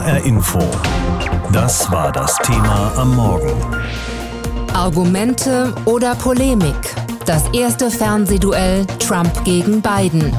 HR Info. Das war das Thema am Morgen. Argumente oder Polemik. Das erste Fernsehduell Trump gegen Biden.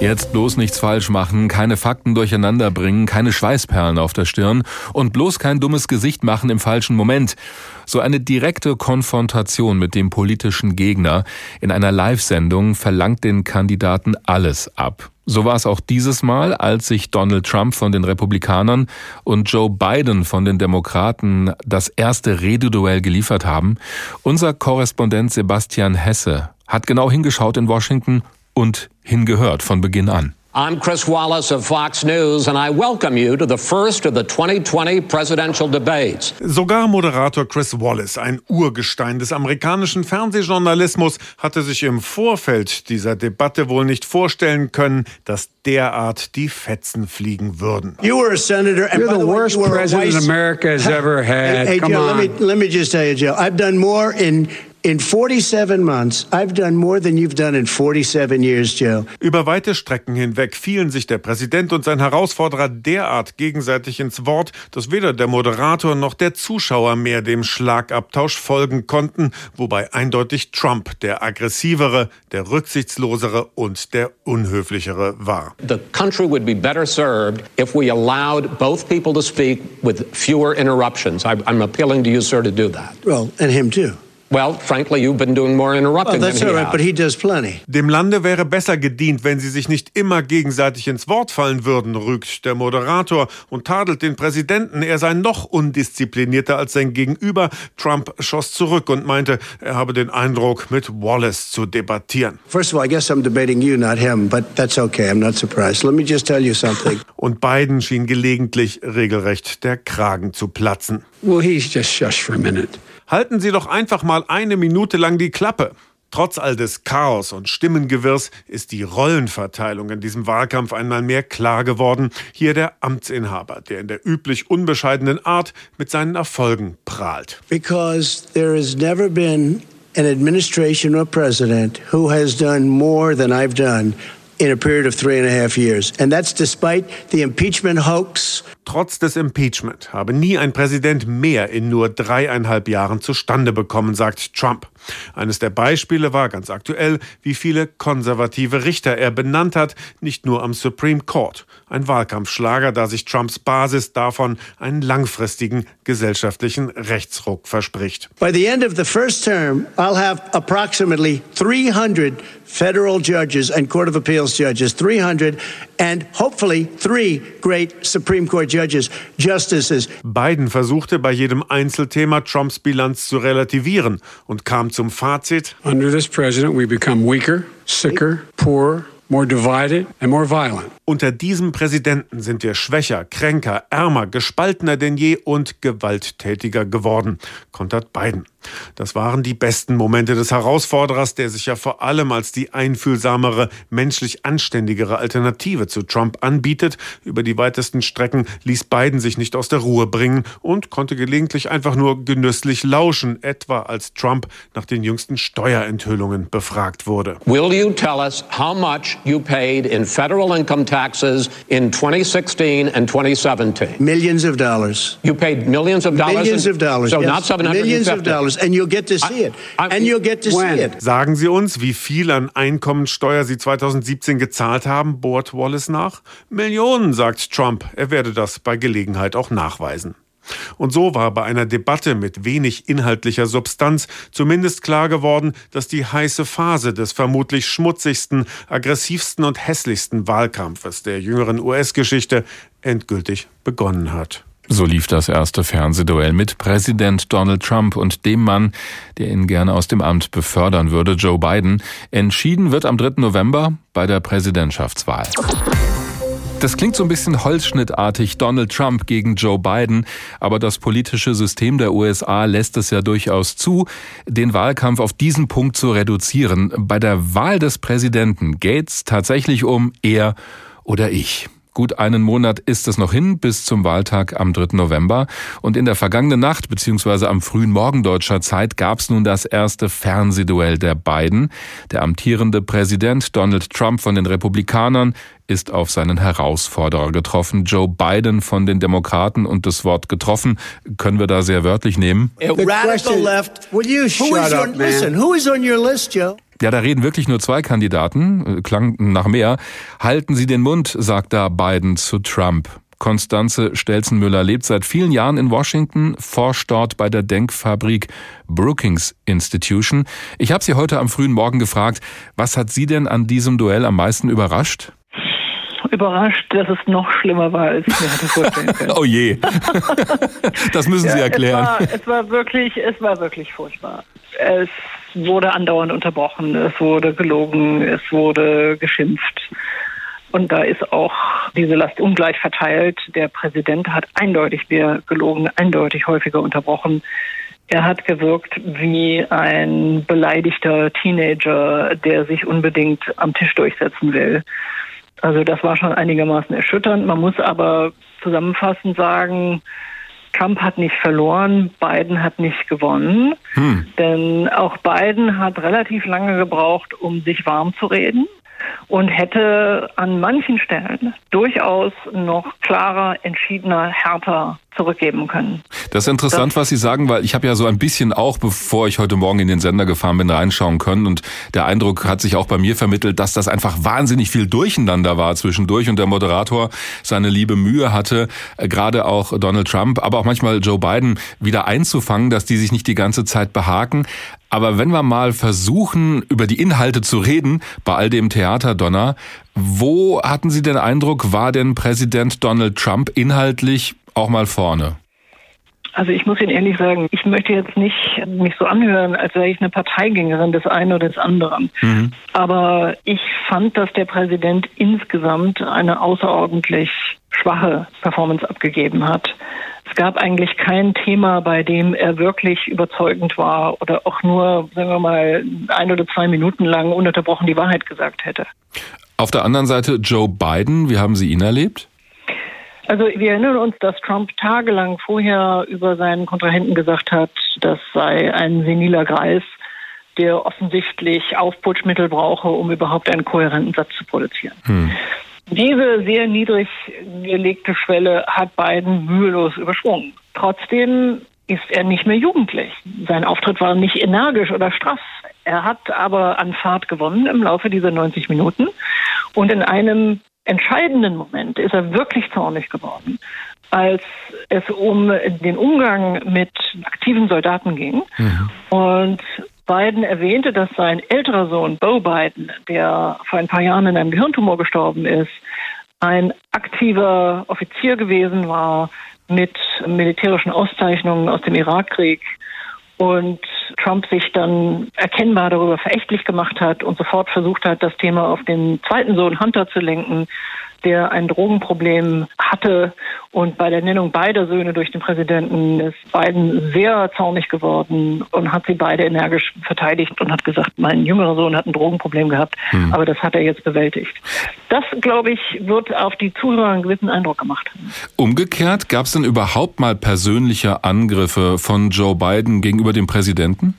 Jetzt bloß nichts falsch machen, keine Fakten durcheinander bringen, keine Schweißperlen auf der Stirn und bloß kein dummes Gesicht machen im falschen Moment. So eine direkte Konfrontation mit dem politischen Gegner in einer Live-Sendung verlangt den Kandidaten alles ab. So war es auch dieses Mal, als sich Donald Trump von den Republikanern und Joe Biden von den Demokraten das erste Rededuell geliefert haben. Unser Korrespondent Sebastian Hesse hat genau hingeschaut in Washington und hingehört von Beginn an. I'm Chris Wallace of Fox News and I welcome you to the first of the 2020 presidential debates. Sogar Moderator Chris Wallace, ein Urgestein des amerikanischen Fernsehjournalismus, hatte sich im Vorfeld dieser Debatte wohl nicht vorstellen können, dass derart die Fetzen fliegen würden. You were a senator and You're the worst president America has ever had. Hey, hey Come Joe, on. let me let me just tell you, Joe. I've done more in in 47 months. I've done more than you've done in 47 years, Joe. Über weite Strecken hinweg fielen sich der Präsident und sein Herausforderer derart gegenseitig ins Wort, dass weder der Moderator noch der Zuschauer mehr dem Schlagabtausch folgen konnten, wobei eindeutig Trump der aggressivere, der rücksichtslosere und der unhöflichere war. The country would be better served if we allowed both people to speak with fewer interruptions. I'm appealing to you, sir, to do that. Well, and him too. Well, frankly, you've been doing more Well, interrupting that's than he right, but he does plenty. Dem Lande wäre besser gedient, wenn sie sich nicht immer gegenseitig ins Wort fallen würden, rügt der Moderator und tadelt den Präsidenten. Er sei noch undisziplinierter als sein Gegenüber. Trump schoss zurück und meinte, er habe den Eindruck, mit Wallace zu debattieren. First of all, I guess I'm debating you, not him, but that's okay. I'm not surprised. Let me just tell you something. Und Biden schien gelegentlich regelrecht der Kragen zu platzen. Well, he's just shush for a minute. Halten Sie doch einfach mal eine Minute lang die Klappe. Trotz all des Chaos und Stimmengewirrs ist die Rollenverteilung in diesem Wahlkampf einmal mehr klar geworden. Hier der Amtsinhaber, der in der üblich unbescheidenen Art mit seinen Erfolgen prahlt. Because there has never been an administration or president who has done more than I've done in a period of three and a half years. And that's despite the impeachment hoax. Trotz des Impeachment habe nie ein Präsident mehr in nur dreieinhalb Jahren zustande bekommen, sagt Trump. Eines der Beispiele war ganz aktuell, wie viele konservative Richter er benannt hat, nicht nur am Supreme Court. Ein Wahlkampfschlager, da sich Trumps Basis davon einen langfristigen gesellschaftlichen Rechtsruck verspricht. By the end of the first term, I'll have approximately 300 federal judges and Court of Appeals judges, 300, and hopefully three great Supreme Court judges, justices. Biden versuchte bei jedem Einzelthema Trumps Bilanz zu relativieren und kam zum Fazit, Under this president, we become weaker, sicker, poorer, more divided, and more violent. Unter diesem Präsidenten sind wir schwächer, kränker, ärmer, gespaltener denn je und gewalttätiger geworden, kontert Biden. Das waren die besten Momente des Herausforderers, der sich ja vor allem als die einfühlsamere, menschlich anständigere Alternative zu Trump anbietet. Über die weitesten Strecken ließ Biden sich nicht aus der Ruhe bringen und konnte gelegentlich einfach nur genüsslich lauschen, etwa als Trump nach den jüngsten Steuerenthüllungen befragt wurde. Will you tell us how much you paid in federal income taxes in 2016 and 2017? Millions of dollars. You paid millions of dollars. Millions in- of dollars. So yes. not 750. Millions of dollars. And you'll get to see it. And you'll get to see it. Sagen Sie uns, wie viel an Einkommensteuer Sie 2017 gezahlt haben, bohrt Wallace nach. Millionen, sagt Trump. Er werde das bei Gelegenheit auch nachweisen. Und so war bei einer Debatte mit wenig inhaltlicher Substanz zumindest klar geworden, dass die heiße Phase des vermutlich schmutzigsten, aggressivsten und hässlichsten Wahlkampfes der jüngeren US-Geschichte endgültig begonnen hat. So lief das erste Fernsehduell mit Präsident Donald Trump und dem Mann, der ihn gerne aus dem Amt befördern würde, Joe Biden. Entschieden wird am 3. November bei der Präsidentschaftswahl. Das klingt so ein bisschen holzschnittartig, Donald Trump gegen Joe Biden, aber das politische System der USA lässt es ja durchaus zu, den Wahlkampf auf diesen Punkt zu reduzieren. Bei der Wahl des Präsidenten geht's tatsächlich um er oder ich. Gut einen Monat ist es noch hin bis zum Wahltag am 3. November. Und in der vergangenen Nacht bzw. am frühen Morgen deutscher Zeit gab es nun das erste Fernsehduell der beiden. Der amtierende Präsident Donald Trump von den Republikanern ist auf seinen Herausforderer getroffen, Joe Biden von den Demokraten. Und das Wort getroffen können wir da sehr wörtlich nehmen. Radical left. Will you shut up, man? Listen, who is on your list, Joe? Ja, da reden wirklich nur zwei Kandidaten, äh, klang nach mehr. Halten Sie den Mund, sagt da Biden zu Trump. Konstanze Stelzenmüller lebt seit vielen Jahren in Washington, forscht dort bei der Denkfabrik Brookings Institution. Ich habe sie heute am frühen Morgen gefragt, was hat Sie denn an diesem Duell am meisten überrascht? Überrascht, dass es noch schlimmer war, als ich mir hatte vorstellen können. oh je. das müssen Sie Ja, erklären. Es war, es war wirklich, es war wirklich furchtbar. Es wurde andauernd unterbrochen, es wurde gelogen, es wurde geschimpft. Und da ist auch diese Last ungleich verteilt. Der Präsident hat eindeutig mehr gelogen, eindeutig häufiger unterbrochen. Er hat gewirkt wie ein beleidigter Teenager, der sich unbedingt am Tisch durchsetzen will. Also das war schon einigermaßen erschütternd. Man muss aber zusammenfassend sagen, Trump hat nicht verloren, Biden hat nicht gewonnen. Denn auch Biden hat relativ lange gebraucht, um sich warm zu reden und hätte an manchen Stellen durchaus noch klarer, entschiedener, härter zurückgeben können. Das ist interessant, was Sie sagen, weil ich habe ja so ein bisschen auch, bevor ich heute Morgen in den Sender gefahren bin, reinschauen können. Und der Eindruck hat sich auch bei mir vermittelt, dass das einfach wahnsinnig viel Durcheinander war zwischendurch und der Moderator seine liebe Mühe hatte, äh, gerade auch Donald Trump, aber auch manchmal Joe Biden wieder einzufangen, dass die sich nicht die ganze Zeit behaken. Aber wenn wir mal versuchen, über die Inhalte zu reden, bei all dem Theaterdonner, wo hatten Sie den Eindruck, war denn Präsident Donald Trump inhaltlich auch mal vorne? Also ich muss Ihnen ehrlich sagen, ich möchte jetzt nicht mich so anhören, als wäre ich eine Parteigängerin des einen oder des anderen. Aber ich fand, dass der Präsident insgesamt eine außerordentlich schwache Performance abgegeben hat. Es gab eigentlich kein Thema, bei dem er wirklich überzeugend war oder auch nur, sagen wir mal, ein oder zwei Minuten lang ununterbrochen die Wahrheit gesagt hätte. Auf der anderen Seite Joe Biden, wie haben Sie ihn erlebt? Also wir erinnern uns, dass Trump tagelang vorher über seinen Kontrahenten gesagt hat, das sei ein seniler Greis, der offensichtlich Aufputschmittel brauche, um überhaupt einen kohärenten Satz zu produzieren. Diese sehr niedrig gelegte Schwelle hat Biden mühelos übersprungen. Trotzdem ist er nicht mehr jugendlich. Sein Auftritt war nicht energisch oder straff. Er hat aber an Fahrt gewonnen im Laufe dieser 90 Minuten. Und in einem entscheidenden Moment ist er wirklich zornig geworden, als es um den Umgang mit aktiven Soldaten ging. Und Biden erwähnte, dass sein älterer Sohn Bo Biden, der vor ein paar Jahren in einem Gehirntumor gestorben ist, ein aktiver Offizier gewesen war mit militärischen Auszeichnungen aus dem Irakkrieg und Trump sich dann erkennbar darüber verächtlich gemacht hat und sofort versucht hat, das Thema auf den zweiten Sohn Hunter zu lenken, der ein Drogenproblem hatte. Und bei der Nennung beider Söhne durch den Präsidenten ist Biden sehr zornig geworden und hat sie beide energisch verteidigt und hat gesagt, mein jüngerer Sohn hat ein Drogenproblem gehabt, aber das hat er jetzt bewältigt. Das, glaube ich, wird auf die Zuhörer einen gewissen Eindruck gemacht. Umgekehrt, gab es denn überhaupt mal persönliche Angriffe von Joe Biden gegenüber dem Präsidenten?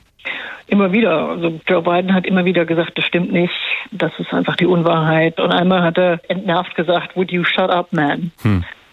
Immer wieder. Also Joe Biden hat immer wieder gesagt, das stimmt nicht, das ist einfach die Unwahrheit. Und einmal hat er entnervt gesagt, would you shut up, man?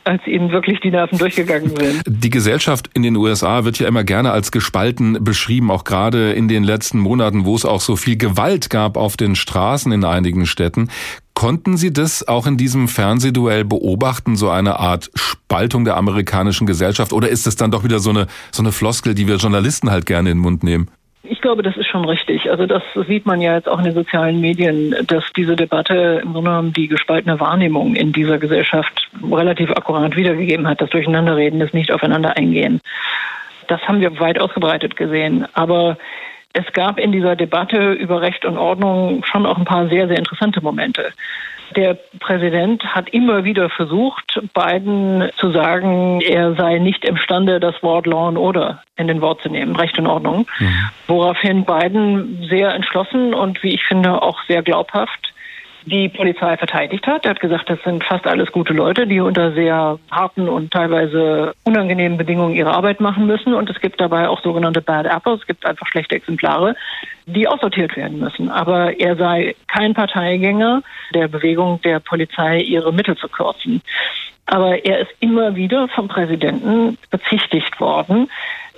Als ihm wirklich die Nerven durchgegangen sind. Die Gesellschaft in den USA wird ja immer gerne als gespalten beschrieben, auch gerade in den letzten Monaten, wo es auch so viel Gewalt gab auf den Straßen in einigen Städten. Konnten Sie das auch in diesem Fernsehduell beobachten, so eine Art Spaltung der amerikanischen Gesellschaft? Oder ist es dann doch wieder so eine, so eine Floskel, die wir Journalisten halt gerne in den Mund nehmen? Ich glaube, das ist schon richtig. Also das sieht man ja jetzt auch in den sozialen Medien, dass diese Debatte im Grunde genommen die gespaltene Wahrnehmung in dieser Gesellschaft relativ akkurat wiedergegeben hat. Das Durcheinanderreden, das nicht aufeinander eingehen. Das haben wir weit ausgebreitet gesehen. Aber es gab in dieser Debatte über Recht und Ordnung schon auch ein paar sehr, sehr interessante Momente. Der Präsident hat immer wieder versucht, Biden zu sagen, er sei nicht imstande, das Wort Law and Order in den Wort zu nehmen, Recht und Ordnung. Woraufhin Biden sehr entschlossen und wie ich finde auch sehr glaubhaft die Polizei verteidigt hat. Er hat gesagt, das sind fast alles gute Leute, die unter sehr harten und teilweise unangenehmen Bedingungen ihre Arbeit machen müssen. Und es gibt dabei auch sogenannte Bad Apples. Es gibt einfach schlechte Exemplare, die aussortiert werden müssen. Aber er sei kein Parteigänger der Bewegung der Polizei, ihre Mittel zu kürzen. Aber er ist immer wieder vom Präsidenten bezichtigt worden,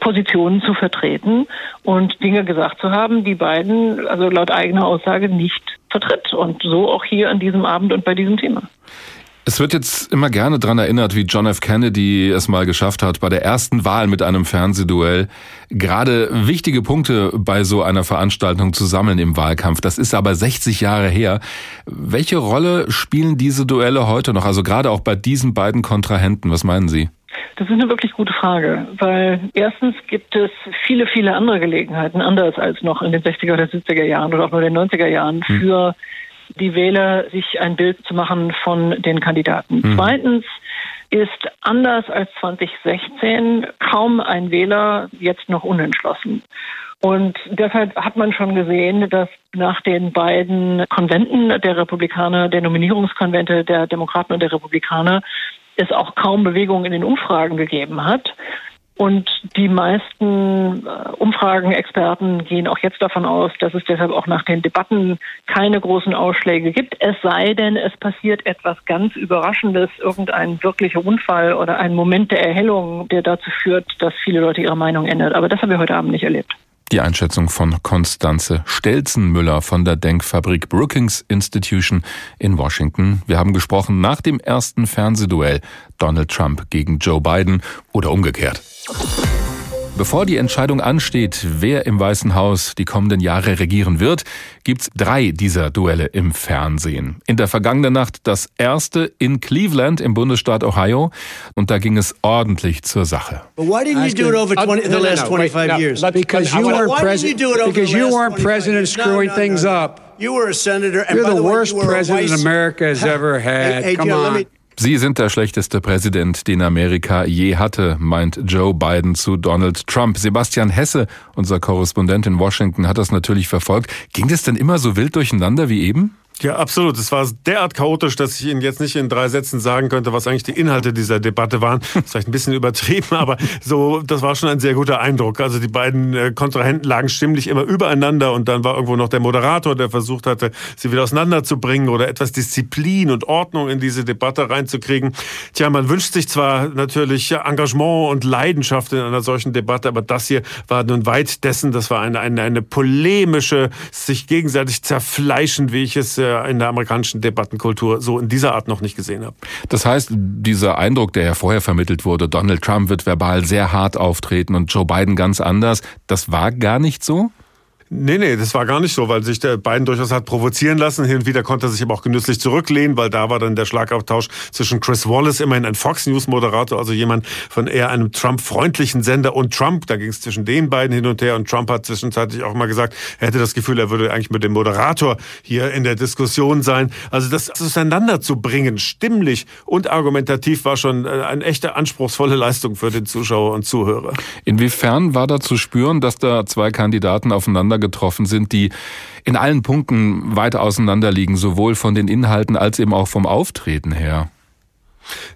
Positionen zu vertreten und Dinge gesagt zu haben, die beiden, also laut eigener Aussage, nicht vertritt. Und so auch hier an diesem Abend und bei diesem Thema. Es wird jetzt immer gerne dran erinnert, wie John F. Kennedy es mal geschafft hat, bei der ersten Wahl mit einem Fernsehduell gerade wichtige Punkte bei so einer Veranstaltung zu sammeln im Wahlkampf. Das ist aber 60 Jahre her. Welche Rolle spielen diese Duelle heute noch? Also gerade auch bei diesen beiden Kontrahenten. Was meinen Sie? Das ist eine wirklich gute Frage, weil erstens gibt es viele, viele andere Gelegenheiten, anders als noch in den 60er oder 70er Jahren oder auch nur in den 90er Jahren, hm. für die Wähler sich ein Bild zu machen von den Kandidaten. Mhm. Zweitens ist anders als 2016 kaum ein Wähler jetzt noch unentschlossen. Und deshalb hat man schon gesehen, dass nach den beiden Konventen der Republikaner, der Nominierungskonvente der Demokraten und der Republikaner, es auch kaum Bewegung in den Umfragen gegeben hat. Und die meisten äh, Umfragenexperten gehen auch jetzt davon aus, dass es deshalb auch nach den Debatten keine großen Ausschläge gibt. Es sei denn, es passiert etwas ganz Überraschendes, irgendein wirklicher Unfall oder ein Moment der Erhellung, der dazu führt, dass viele Leute ihre Meinung ändern. Aber das haben wir heute Abend nicht erlebt. Die Einschätzung von Konstanze Stelzenmüller von der Denkfabrik Brookings Institution in Washington. Wir haben gesprochen nach dem ersten Fernsehduell Donald Trump gegen Joe Biden oder umgekehrt. Bevor die Entscheidung ansteht, wer im Weißen Haus die kommenden Jahre regieren wird, gibt's drei dieser Duelle im Fernsehen. In der vergangenen Nacht das erste in Cleveland im Bundesstaat Ohio und da ging es ordentlich zur Sache. But why didn't you do it over 20, the last 25 years? Because you weren't president. Because you weren't president screwing things up. You were a senator. You're the worst president America has ever had. Come on. Sie sind der schlechteste Präsident, den Amerika je hatte, meint Joe Biden zu Donald Trump. Sebastian Hesse, unser Korrespondent in Washington, hat das natürlich verfolgt. Ging das denn immer so wild durcheinander wie eben? Ja, absolut. Es war derart chaotisch, dass ich Ihnen jetzt nicht in drei Sätzen sagen könnte, was eigentlich die Inhalte dieser Debatte waren. Das ist vielleicht ein bisschen übertrieben, aber so, das war schon ein sehr guter Eindruck. Also die beiden äh, Kontrahenten lagen stimmlich immer übereinander und dann war irgendwo noch der Moderator, der versucht hatte, sie wieder auseinanderzubringen oder etwas Disziplin und Ordnung in diese Debatte reinzukriegen. Tja, man wünscht sich zwar natürlich Engagement und Leidenschaft in einer solchen Debatte, aber das hier war nun weit dessen. Das war eine, eine, eine polemische, sich gegenseitig zerfleischen, wie ich es äh, in der amerikanischen Debattenkultur so in dieser Art noch nicht gesehen habe. Das heißt, dieser Eindruck, der ja vorher vermittelt wurde, Donald Trump wird verbal sehr hart auftreten und Joe Biden ganz anders, das war gar nicht so? Nee, nee, das war gar nicht so, weil sich der Biden durchaus hat provozieren lassen. Hin und wieder konnte er sich aber auch genüsslich zurücklehnen, weil da war dann der Schlagabtausch zwischen Chris Wallace, immerhin ein Fox News Moderator, also jemand von eher einem Trump-freundlichen Sender und Trump. Da ging es zwischen den beiden hin und her und Trump hat zwischenzeitlich auch mal gesagt, er hätte das Gefühl, er würde eigentlich mit dem Moderator hier in der Diskussion sein. Also das auseinander zu bringen, stimmlich und argumentativ, war schon äh, eine echte anspruchsvolle Leistung für den Zuschauer und Zuhörer. Inwiefern war da zu spüren, dass da zwei Kandidaten aufeinander getroffen sind, die in allen Punkten weit auseinander liegen, sowohl von den Inhalten als eben auch vom Auftreten her.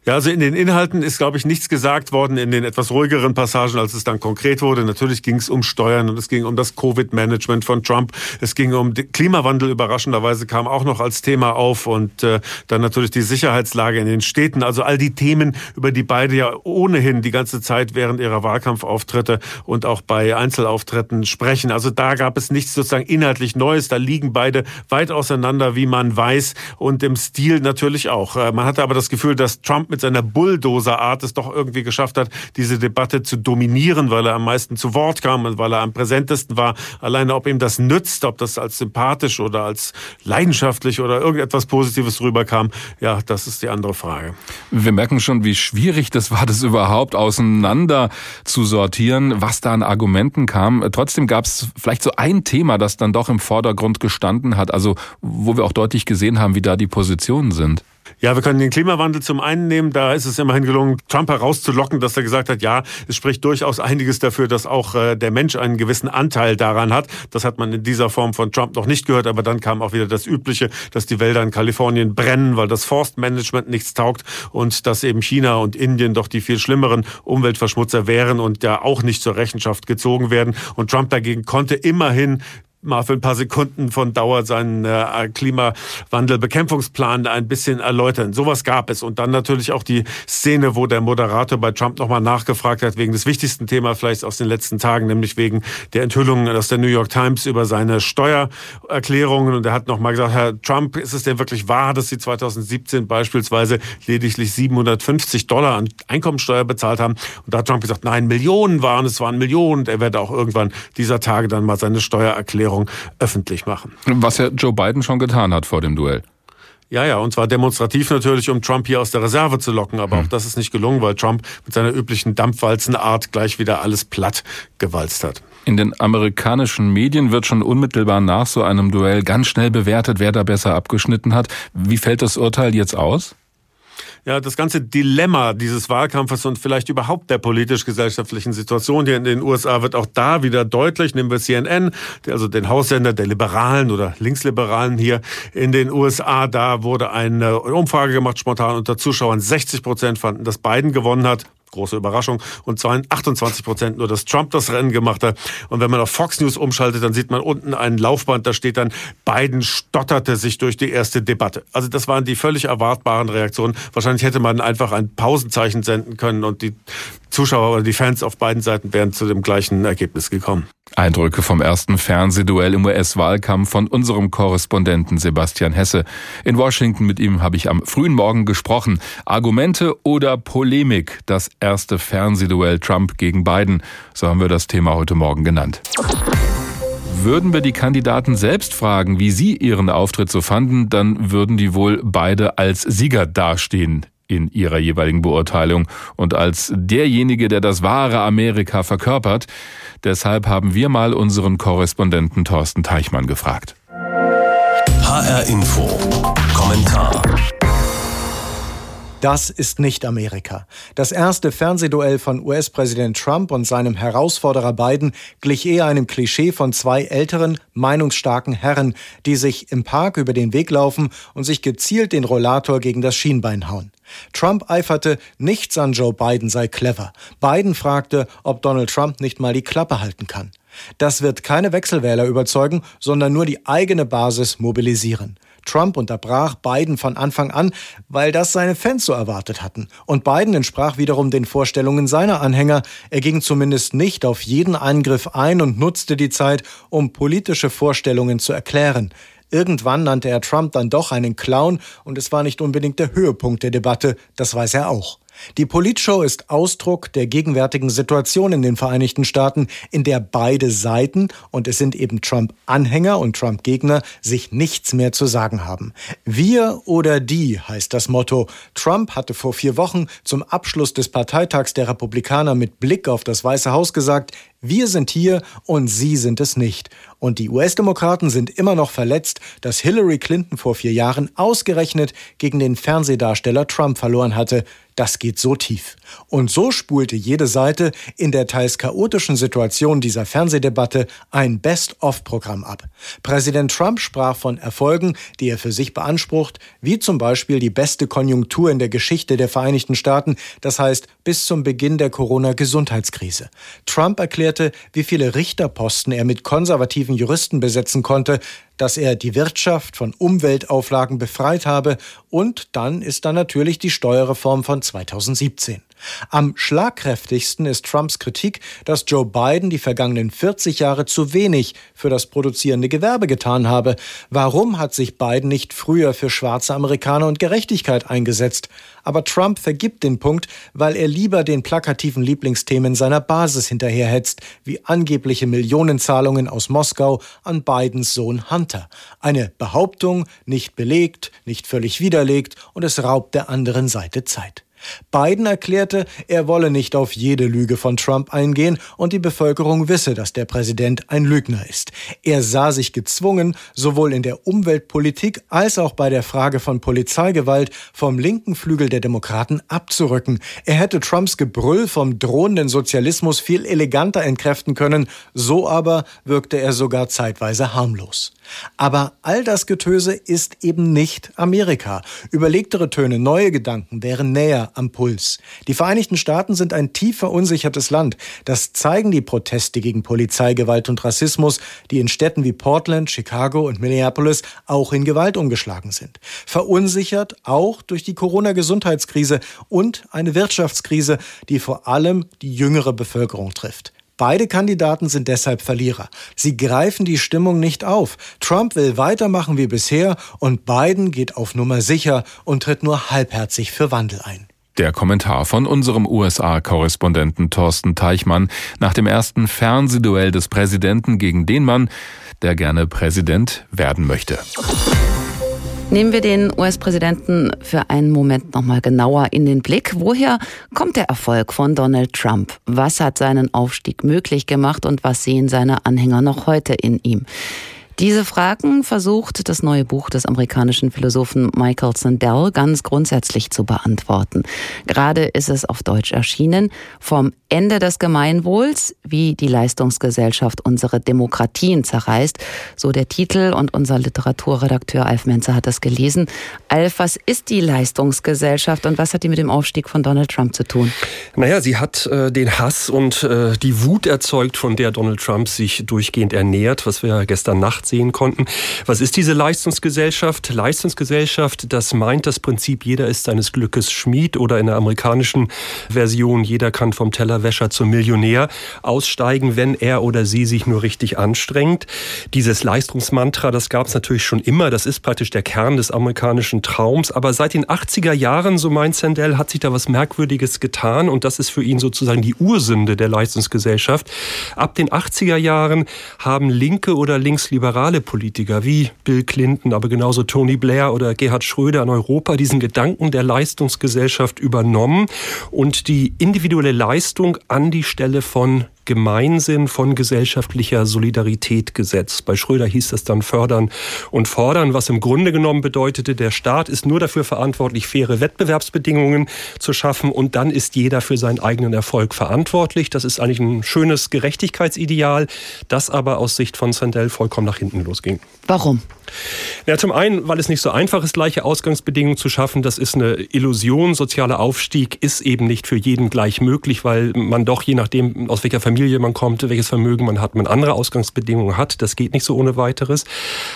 Ja, also in den Inhalten ist, glaube ich, nichts gesagt worden in den etwas ruhigeren Passagen, als es dann konkret wurde. Natürlich ging es um Steuern und es ging um das Covid-Management von Trump. Es ging um Klimawandel, überraschenderweise kam auch noch als Thema auf und äh, dann natürlich die Sicherheitslage in den Städten. Also all die Themen, über die beide ja ohnehin die ganze Zeit während ihrer Wahlkampfauftritte und auch bei Einzelauftritten sprechen. Also da gab es nichts sozusagen inhaltlich Neues. Da liegen beide weit auseinander, wie man weiß und im Stil natürlich auch. Äh, man hatte aber das Gefühl, dass Trump mit seiner Bulldozer-Art es doch irgendwie geschafft hat, diese Debatte zu dominieren, weil er am meisten zu Wort kam und weil er am präsentesten war. Alleine, ob ihm das nützt, ob das als sympathisch oder als leidenschaftlich oder irgendetwas Positives rüberkam, ja, das ist die andere Frage. Wir merken schon, wie schwierig das war, das überhaupt auseinander zu sortieren, was da an Argumenten kam. Trotzdem gab es vielleicht so ein Thema, das dann doch im Vordergrund gestanden hat, also wo wir auch deutlich gesehen haben, wie da die Positionen sind. Ja, wir können den Klimawandel zum einen nehmen. Da ist es immerhin gelungen, Trump herauszulocken, dass er gesagt hat, ja, es spricht durchaus einiges dafür, dass auch äh, der Mensch einen gewissen Anteil daran hat. Das hat man in dieser Form von Trump noch nicht gehört, aber dann kam auch wieder das Übliche, dass die Wälder in Kalifornien brennen, weil das Forstmanagement nichts taugt und dass eben China und Indien doch die viel schlimmeren Umweltverschmutzer wären und ja auch nicht zur Rechenschaft gezogen werden. Und Trump dagegen konnte immerhin mal für ein paar Sekunden von Dauer seinen äh, Klimawandelbekämpfungsplan ein bisschen erläutern. Sowas gab es. Und dann natürlich auch die Szene, wo der Moderator bei Trump nochmal nachgefragt hat, wegen des wichtigsten Themas vielleicht aus den letzten Tagen, nämlich wegen der Enthüllungen aus der New York Times über seine Steuererklärungen. Und er hat nochmal gesagt, Herr Trump, ist es denn wirklich wahr, dass Sie 2017 beispielsweise lediglich 750 Dollar an Einkommensteuer bezahlt haben? Und da hat Trump gesagt, nein, Millionen waren es, waren Millionen. Und er werde auch irgendwann dieser Tage dann mal seine Steuererklärung Regierung öffentlich machen. Was ja Joe Biden schon getan hat vor dem Duell. Ja, ja, und zwar demonstrativ natürlich, um Trump hier aus der Reserve zu locken. Aber hm. auch das ist nicht gelungen, weil Trump mit seiner üblichen Dampfwalzenart gleich wieder alles platt gewalzt hat. In den amerikanischen Medien wird schon unmittelbar nach so einem Duell ganz schnell bewertet, wer da besser abgeschnitten hat. Wie fällt das Urteil jetzt aus? Ja, das ganze Dilemma dieses Wahlkampfes und vielleicht überhaupt der politisch-gesellschaftlichen Situation hier in den USA wird auch da wieder deutlich. Nehmen wir CNN, also den Haussender der Liberalen oder Linksliberalen hier in den USA. Da wurde eine Umfrage gemacht, spontan unter Zuschauern. 60 Prozent fanden, dass Biden gewonnen hat große Überraschung. Und zwar in 28 Prozent nur, dass Trump das Rennen gemacht hat. Und wenn man auf Fox News umschaltet, dann sieht man unten ein Laufband, da steht dann, Biden stotterte sich durch die erste Debatte. Also das waren die völlig erwartbaren Reaktionen. Wahrscheinlich hätte man einfach ein Pausenzeichen senden können und die Zuschauer oder die Fans auf beiden Seiten wären zu dem gleichen Ergebnis gekommen. Eindrücke vom ersten Fernsehduell im US-Wahlkampf von unserem Korrespondenten Sebastian Hesse. In Washington mit ihm habe ich am frühen Morgen gesprochen. Argumente oder Polemik? Das erste Fernsehduell Trump gegen Biden. So haben wir das Thema heute Morgen genannt. Würden wir die Kandidaten selbst fragen, wie sie ihren Auftritt so fanden, dann würden die wohl beide als Sieger dastehen in ihrer jeweiligen Beurteilung und als derjenige, der das wahre Amerika verkörpert. Deshalb haben wir mal unseren Korrespondenten Thorsten Teichmann gefragt. HR Info. Kommentar. Das ist nicht Amerika. Das erste Fernsehduell von US-Präsident Trump und seinem Herausforderer Biden glich eher einem Klischee von zwei älteren, meinungsstarken Herren, die sich im Park über den Weg laufen und sich gezielt den Rollator gegen das Schienbein hauen. Trump eiferte, nichts an Joe Biden sei clever. Biden fragte, ob Donald Trump nicht mal die Klappe halten kann. Das wird keine Wechselwähler überzeugen, sondern nur die eigene Basis mobilisieren. Trump unterbrach Biden von Anfang an, weil das seine Fans so erwartet hatten. Und Biden entsprach wiederum den Vorstellungen seiner Anhänger. Er ging zumindest nicht auf jeden Eingriff ein und nutzte die Zeit, um politische Vorstellungen zu erklären. Irgendwann nannte er Trump dann doch einen Clown und es war nicht unbedingt der Höhepunkt der Debatte, das weiß er auch. Die Politshow ist Ausdruck der gegenwärtigen Situation in den Vereinigten Staaten, in der beide Seiten, und es sind eben Trump-Anhänger und Trump-Gegner, sich nichts mehr zu sagen haben. Wir oder die heißt das Motto. Trump hatte vor vier Wochen zum Abschluss des Parteitags der Republikaner mit Blick auf das Weiße Haus gesagt, wir sind hier und Sie sind es nicht. Und die US-Demokraten sind immer noch verletzt, dass Hillary Clinton vor vier Jahren ausgerechnet gegen den Fernsehdarsteller Trump verloren hatte. Das geht so tief. Und so spulte jede Seite in der teils chaotischen Situation dieser Fernsehdebatte ein Best-of-Programm ab. Präsident Trump sprach von Erfolgen, die er für sich beansprucht, wie zum Beispiel die beste Konjunktur in der Geschichte der Vereinigten Staaten, das heißt bis zum Beginn der Corona-Gesundheitskrise. Trump erklärte, wie viele Richterposten er mit konservativen Juristen besetzen konnte, dass er die Wirtschaft von Umweltauflagen befreit habe und dann ist da natürlich die Steuerreform von 2017. Am schlagkräftigsten ist Trumps Kritik, dass Joe Biden die vergangenen 40 Jahre zu wenig für das produzierende Gewerbe getan habe. Warum hat sich Biden nicht früher für schwarze Amerikaner und Gerechtigkeit eingesetzt? Aber Trump vergibt den Punkt, weil er lieber den plakativen Lieblingsthemen seiner Basis hinterherhetzt, wie angebliche Millionenzahlungen aus Moskau an Bidens Sohn Hunter. Eine Behauptung, nicht belegt, nicht völlig widerlegt und es raubt der anderen Seite Zeit. Biden erklärte, er wolle nicht auf jede Lüge von Trump eingehen und die Bevölkerung wisse, dass der Präsident ein Lügner ist. Er sah sich gezwungen, sowohl in der Umweltpolitik als auch bei der Frage von Polizeigewalt vom linken Flügel der Demokraten abzurücken. Er hätte Trumps Gebrüll vom drohenden Sozialismus viel eleganter entkräften können, so aber wirkte er sogar zeitweise harmlos. Aber all das Getöse ist eben nicht Amerika. Überlegtere Töne, neue Gedanken wären näher am Puls. Die Vereinigten Staaten sind ein tief verunsichertes Land. Das zeigen die Proteste gegen Polizeigewalt und Rassismus, die in Städten wie Portland, Chicago und Minneapolis auch in Gewalt umgeschlagen sind. Verunsichert auch durch die Corona-Gesundheitskrise und eine Wirtschaftskrise, die vor allem die jüngere Bevölkerung trifft. Beide Kandidaten sind deshalb Verlierer. Sie greifen die Stimmung nicht auf. Trump will weitermachen wie bisher und Biden geht auf Nummer sicher und tritt nur halbherzig für Wandel ein. Der Kommentar von unserem USA-Korrespondenten Thorsten Teichmann nach dem ersten Fernsehduell des Präsidenten gegen den Mann, der gerne Präsident werden möchte. Nehmen wir den US-Präsidenten für einen Moment nochmal genauer in den Blick. Woher kommt der Erfolg von Donald Trump? Was hat seinen Aufstieg möglich gemacht und was sehen seine Anhänger noch heute in ihm? Diese Fragen versucht das neue Buch des amerikanischen Philosophen Michael Sandel ganz grundsätzlich zu beantworten. Gerade ist es auf Deutsch erschienen. Vom Ende des Gemeinwohls, wie die Leistungsgesellschaft unsere Demokratien zerreißt, so der Titel und unser Literaturredakteur Alf Menzer hat das gelesen. Alf, was ist die Leistungsgesellschaft und was hat die mit dem Aufstieg von Donald Trump zu tun? Naja, sie hat äh, den Hass und äh, die Wut erzeugt, von der Donald Trump sich durchgehend ernährt, was wir gestern Nacht sehen konnten. Was ist diese Leistungsgesellschaft? Leistungsgesellschaft, das meint das Prinzip, jeder ist seines Glückes Schmied oder in der amerikanischen Version, jeder kann vom Tellerwäscher zum Millionär aussteigen, wenn er oder sie sich nur richtig anstrengt. Dieses Leistungsmantra, das gab es natürlich schon immer. Das ist praktisch der Kern des amerikanischen Traums. Aber seit den 80er Jahren, so meint Sandel, hat sich da was Merkwürdiges getan. Und das ist für ihn sozusagen die Ursünde der Leistungsgesellschaft. Ab den 80er Jahren haben linke oder linksliberale liberale Politiker wie Bill Clinton, aber genauso Tony Blair oder Gerhard Schröder in Europa diesen Gedanken der Leistungsgesellschaft übernommen und die individuelle Leistung an die Stelle von Gemeinsinn von gesellschaftlicher Solidarität gesetzt. Bei Schröder hieß das dann fördern und fordern, was im Grunde genommen bedeutete, der Staat ist nur dafür verantwortlich, faire Wettbewerbsbedingungen zu schaffen und dann ist jeder für seinen eigenen Erfolg verantwortlich. Das ist eigentlich ein schönes Gerechtigkeitsideal, das aber aus Sicht von Sandel vollkommen nach hinten losging. Warum? Ja, zum einen, weil es nicht so einfach ist, gleiche Ausgangsbedingungen zu schaffen. Das ist eine Illusion. Sozialer Aufstieg ist eben nicht für jeden gleich möglich, weil man doch, je nachdem, aus welcher Familie man kommt, welches Vermögen man hat, man andere Ausgangsbedingungen hat. Das geht nicht so ohne weiteres.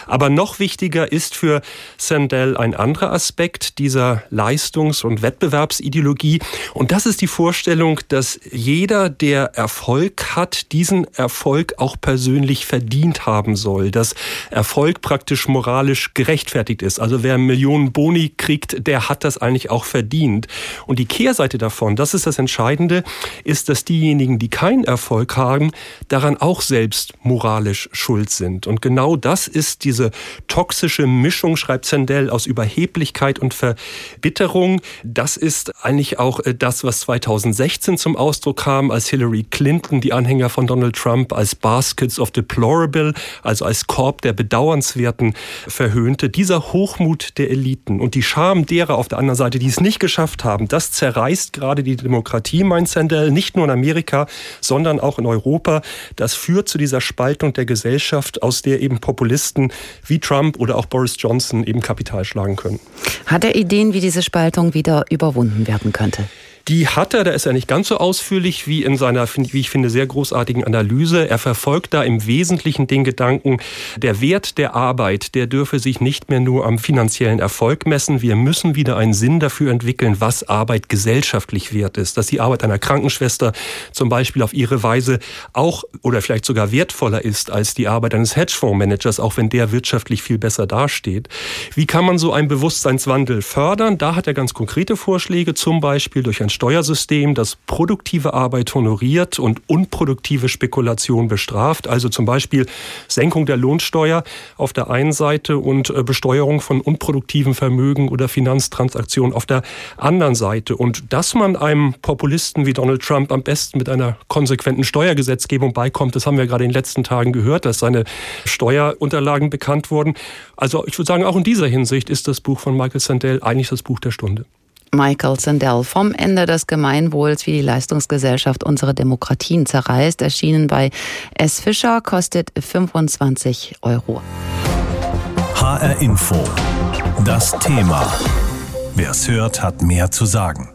Aber noch wichtiger ist für Sandel ein anderer Aspekt dieser Leistungs- und Wettbewerbsideologie. Und das ist die Vorstellung, dass jeder, der Erfolg hat, diesen Erfolg auch persönlich verdient haben soll. Dass Erfolg praktisch moralisch gerechtfertigt ist. Also wer Millionen Boni kriegt, der hat das eigentlich auch verdient. Und die Kehrseite davon, das ist das Entscheidende, ist, dass diejenigen, die keinen Erfolg haben, daran auch selbst moralisch schuld sind. Und genau das ist diese toxische Mischung, schreibt Sandel, aus Überheblichkeit und Verbitterung. Das ist eigentlich auch äh, das, was 2016 zum Ausdruck kam, als Hillary Clinton die Anhänger von Donald Trump als Baskets of Deplorable, also als Korb der Bedauernswerten verhöhnte. Dieser Hochmut der Eliten und die Scham derer auf der anderen Seite, die es nicht geschafft haben, das zerreißt gerade die Demokratie, meint Sandel, nicht nur in Amerika, sondern auch in Europa. Das führt zu dieser Spaltung der Gesellschaft, aus der eben Populisten wie Trump oder auch Boris Johnson eben Kapital schlagen können. Hat er Ideen, wie diese Spaltung wieder überwunden werden könnte? Die hat er, da ist er nicht ganz so ausführlich wie in seiner, wie ich finde, sehr großartigen Analyse. Er verfolgt da im Wesentlichen den Gedanken, der Wert der Arbeit, der dürfe sich nicht mehr nur am finanziellen Erfolg messen. Wir müssen wieder einen Sinn dafür entwickeln, was Arbeit gesellschaftlich wert ist. Dass die Arbeit einer Krankenschwester zum Beispiel auf ihre Weise auch oder vielleicht sogar wertvoller ist als die Arbeit eines Hedgefondsmanagers, auch wenn der wirtschaftlich viel besser dasteht. Wie kann man so einen Bewusstseinswandel fördern? Da hat er ganz konkrete Vorschläge, zum Beispiel durch ein Steuersystem, das produktive Arbeit honoriert und unproduktive Spekulation bestraft. Also zum Beispiel Senkung der Lohnsteuer auf der einen Seite und äh, Besteuerung von unproduktiven Vermögen oder Finanztransaktionen auf der anderen Seite. Und dass man einem Populisten wie Donald Trump am besten mit einer konsequenten Steuergesetzgebung beikommt, das haben wir gerade in den letzten Tagen gehört, dass seine Steuerunterlagen bekannt wurden. Also ich würde sagen, auch in dieser Hinsicht ist das Buch von Michael Sandel eigentlich das Buch der Stunde. Michael Sandel vom Ende des Gemeinwohls, wie die Leistungsgesellschaft unsere Demokratien zerreißt, erschienen bei S. Fischer, kostet 25 Euro. HR Info. Das Thema. Wer es hört, hat mehr zu sagen.